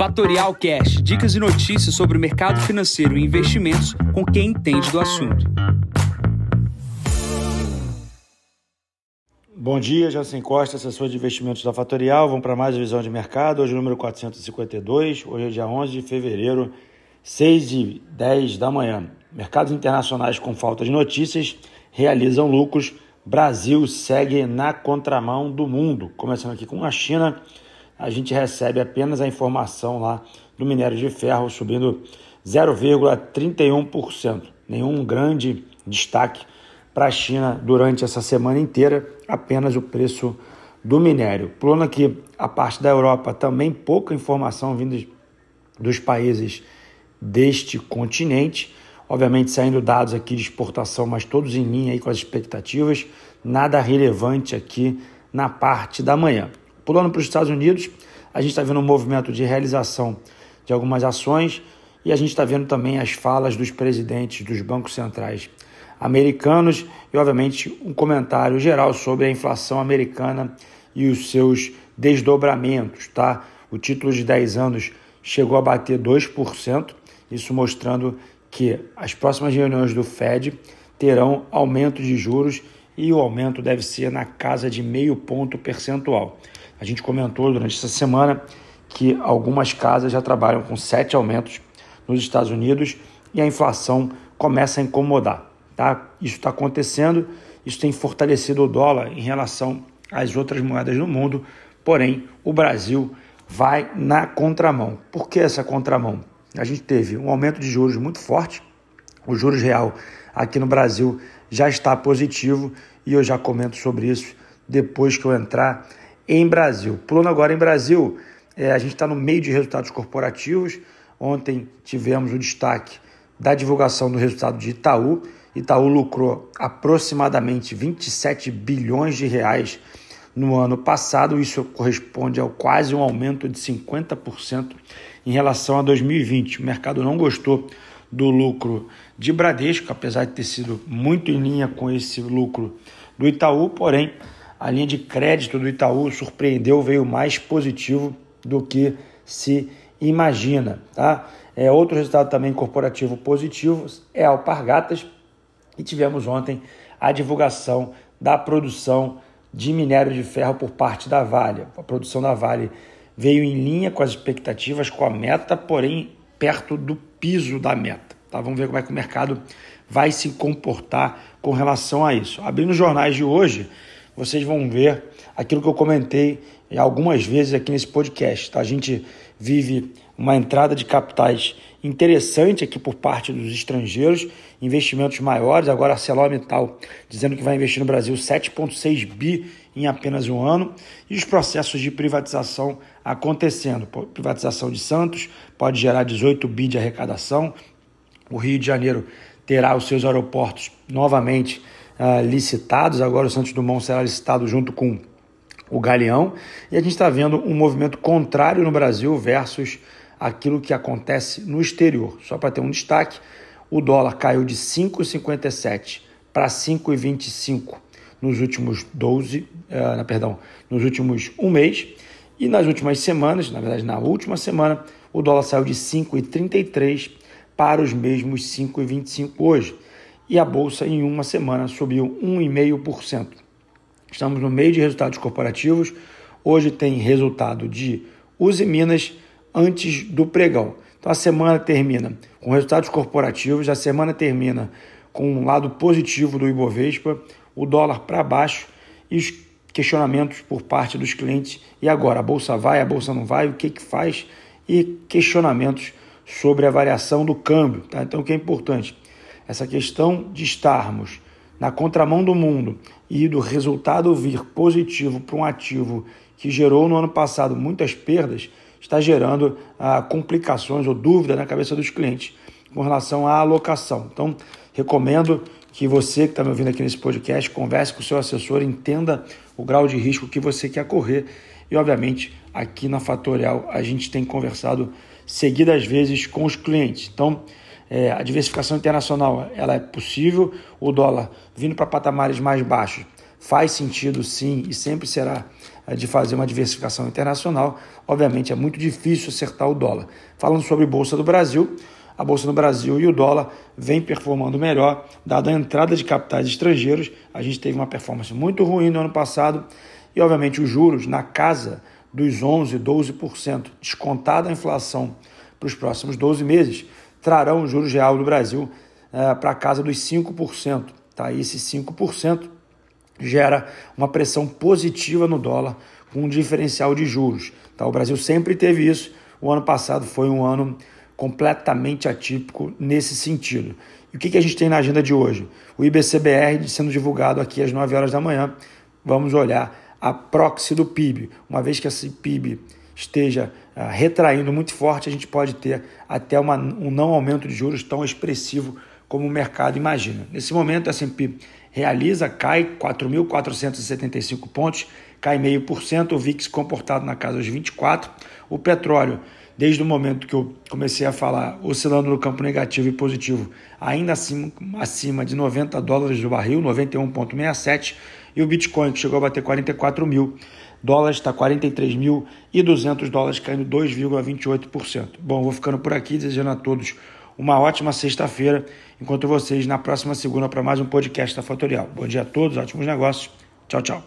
Fatorial Cash, dicas e notícias sobre o mercado financeiro e investimentos com quem entende do assunto. Bom dia, Jansen Costa, assessor de investimentos da Fatorial. Vamos para mais visão de mercado. Hoje, número 452. Hoje é dia 11 de fevereiro, 6 e 10 da manhã. Mercados internacionais com falta de notícias realizam lucros. Brasil segue na contramão do mundo. Começando aqui com a China a gente recebe apenas a informação lá do minério de ferro subindo 0,31%. Nenhum grande destaque para a China durante essa semana inteira, apenas o preço do minério. Pulando aqui a parte da Europa, também pouca informação vindo dos países deste continente. Obviamente saindo dados aqui de exportação, mas todos em linha aí com as expectativas. Nada relevante aqui na parte da manhã. Pulando para os Estados Unidos, a gente está vendo um movimento de realização de algumas ações e a gente está vendo também as falas dos presidentes dos bancos centrais americanos e, obviamente, um comentário geral sobre a inflação americana e os seus desdobramentos. Tá? O título de 10 anos chegou a bater 2%, isso mostrando que as próximas reuniões do Fed terão aumento de juros e o aumento deve ser na casa de meio ponto percentual. A gente comentou durante essa semana que algumas casas já trabalham com sete aumentos nos Estados Unidos e a inflação começa a incomodar. Tá? Isso está acontecendo, isso tem fortalecido o dólar em relação às outras moedas no mundo, porém o Brasil vai na contramão. Por que essa contramão? A gente teve um aumento de juros muito forte, o juros real aqui no Brasil já está positivo e eu já comento sobre isso depois que eu entrar em Brasil. Pulando agora em Brasil, é, a gente está no meio de resultados corporativos. Ontem tivemos o destaque da divulgação do resultado de Itaú. Itaú lucrou aproximadamente 27 bilhões de reais no ano passado. Isso corresponde ao quase um aumento de 50% em relação a 2020. O mercado não gostou do lucro de Bradesco, apesar de ter sido muito em linha com esse lucro do Itaú, porém a linha de crédito do Itaú surpreendeu, veio mais positivo do que se imagina. Tá? É, outro resultado também corporativo positivo é a Alpargatas e tivemos ontem a divulgação da produção de minério de ferro por parte da Vale. A produção da Vale veio em linha com as expectativas, com a meta, porém perto do piso da meta. Tá? Vamos ver como é que o mercado vai se comportar com relação a isso. Abrindo os jornais de hoje, vocês vão ver aquilo que eu comentei algumas vezes aqui nesse podcast. Tá? A gente vive uma entrada de capitais interessante aqui por parte dos estrangeiros, investimentos maiores. Agora ArcelorMittal dizendo que vai investir no Brasil 7,6 bi em apenas um ano e os processos de privatização acontecendo. Privatização de Santos pode gerar 18 bi de arrecadação. O Rio de Janeiro terá os seus aeroportos novamente uh, licitados. Agora o Santos Dumont será licitado junto com o Galeão. E a gente está vendo um movimento contrário no Brasil versus aquilo que acontece no exterior. Só para ter um destaque, o dólar caiu de 5,57 para 5,25 nos últimos 12, uh, perdão, nos últimos um mês. E nas últimas semanas, na verdade na última semana, o dólar saiu de 5,33 para os mesmos 5,25 hoje e a bolsa em uma semana subiu 1,5%. Estamos no meio de resultados corporativos. Hoje tem resultado de Use Minas antes do pregão. Então a semana termina com resultados corporativos, a semana termina com um lado positivo do Ibovespa, o dólar para baixo e os questionamentos por parte dos clientes. E agora, a bolsa vai, a bolsa não vai, o que, que faz? E questionamentos sobre a variação do câmbio. Tá? Então, o que é importante? Essa questão de estarmos na contramão do mundo e do resultado vir positivo para um ativo que gerou no ano passado muitas perdas, está gerando ah, complicações ou dúvida na cabeça dos clientes com relação à alocação. Então, recomendo que você que está me ouvindo aqui nesse podcast converse com o seu assessor, entenda o grau de risco que você quer correr e, obviamente, aqui na Fatorial a gente tem conversado seguidas vezes com os clientes. Então, é, a diversificação internacional ela é possível, o dólar vindo para patamares mais baixos faz sentido sim e sempre será eh, de fazer uma diversificação internacional, obviamente é muito difícil acertar o dólar. Falando sobre Bolsa do Brasil, a Bolsa no Brasil e o dólar vem performando melhor, dada a entrada de capitais estrangeiros. A gente teve uma performance muito ruim no ano passado e, obviamente, os juros na casa dos 11%, 12%, descontada a inflação para os próximos 12 meses, trarão o juros real do Brasil é, para a casa dos 5%. Tá? Esse 5% gera uma pressão positiva no dólar com um diferencial de juros. Tá? O Brasil sempre teve isso. O ano passado foi um ano completamente atípico nesse sentido. E o que, que a gente tem na agenda de hoje? O IBCBR sendo divulgado aqui às 9 horas da manhã. Vamos olhar a proxy do PIB. Uma vez que esse PIB esteja uh, retraindo muito forte, a gente pode ter até uma, um não aumento de juros tão expressivo como o mercado imagina. Nesse momento, a S&P realiza, cai 4.475 pontos, cai meio por cento, o VIX comportado na casa dos 24, o petróleo desde o momento que eu comecei a falar, oscilando no campo negativo e positivo, ainda acima, acima de 90 dólares do barril, 91,67, e o Bitcoin, que chegou a bater 44 mil dólares, está 43.200 dólares, caindo 2,28%. Bom, vou ficando por aqui, desejando a todos uma ótima sexta-feira. Encontro vocês na próxima segunda para mais um podcast da Fatorial. Bom dia a todos, ótimos negócios. Tchau, tchau.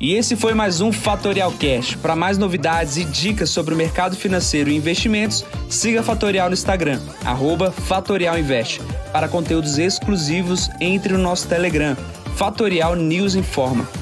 E esse foi mais um Fatorial Cash. Para mais novidades e dicas sobre o mercado financeiro e investimentos, siga a Fatorial no Instagram, @fatorialinvest. Para conteúdos exclusivos, entre no nosso Telegram, Fatorial News Informa.